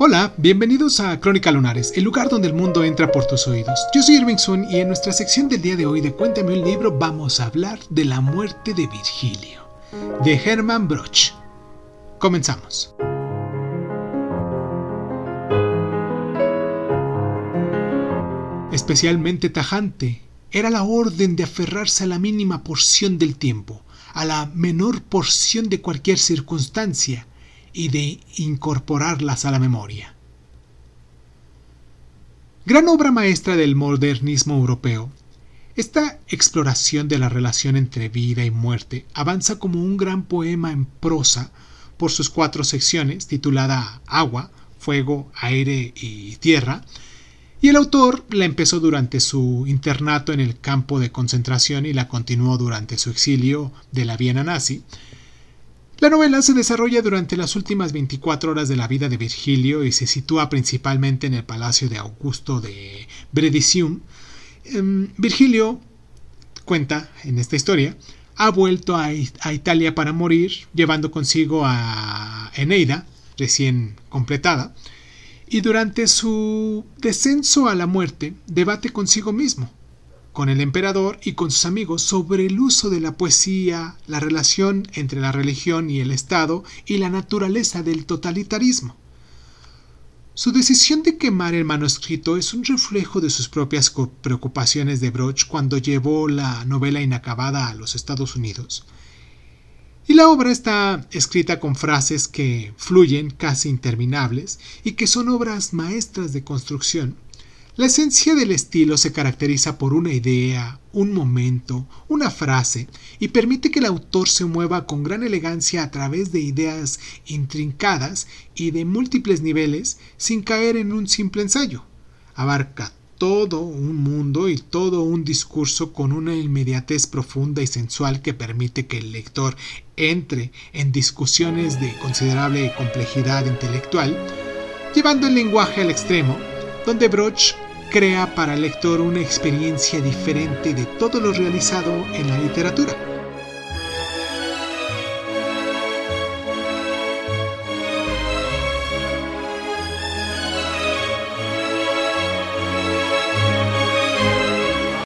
Hola, bienvenidos a Crónica Lunares, el lugar donde el mundo entra por tus oídos. Yo soy Irving Sun y en nuestra sección del día de hoy de Cuéntame un libro vamos a hablar de la muerte de Virgilio, de Hermann Broch. Comenzamos. Especialmente tajante era la orden de aferrarse a la mínima porción del tiempo, a la menor porción de cualquier circunstancia, y de incorporarlas a la memoria. Gran obra maestra del modernismo europeo, esta exploración de la relación entre vida y muerte avanza como un gran poema en prosa por sus cuatro secciones, titulada Agua, Fuego, Aire y Tierra, y el autor la empezó durante su internato en el campo de concentración y la continuó durante su exilio de la Viena nazi, la novela se desarrolla durante las últimas 24 horas de la vida de Virgilio y se sitúa principalmente en el palacio de Augusto de Bredicium. Em, Virgilio cuenta en esta historia ha vuelto a, a, Italia para morir, llevando consigo a Eneida, recién completada, y durante su descenso a la muerte debate consigo mismo con el emperador y con sus amigos sobre el uso de la poesía, la relación entre la religión y el Estado y la naturaleza del totalitarismo. Su decisión de quemar el manuscrito es un reflejo de sus propias preocupaciones de Broch cuando llevó la novela inacabada a los Estados Unidos. Y la obra está escrita con frases que fluyen casi interminables y que son obras maestras de construcción la esencia del estilo se caracteriza por una idea, un momento, una frase, y permite que el autor se mueva con gran elegancia a través de ideas intrincadas y de múltiples niveles sin caer en un simple ensayo. Abarca todo un mundo y todo un discurso con una inmediatez profunda y sensual que permite que el lector entre en discusiones de considerable complejidad intelectual, llevando el lenguaje al extremo, donde Broch crea para el lector una experiencia diferente de todo lo realizado en la literatura.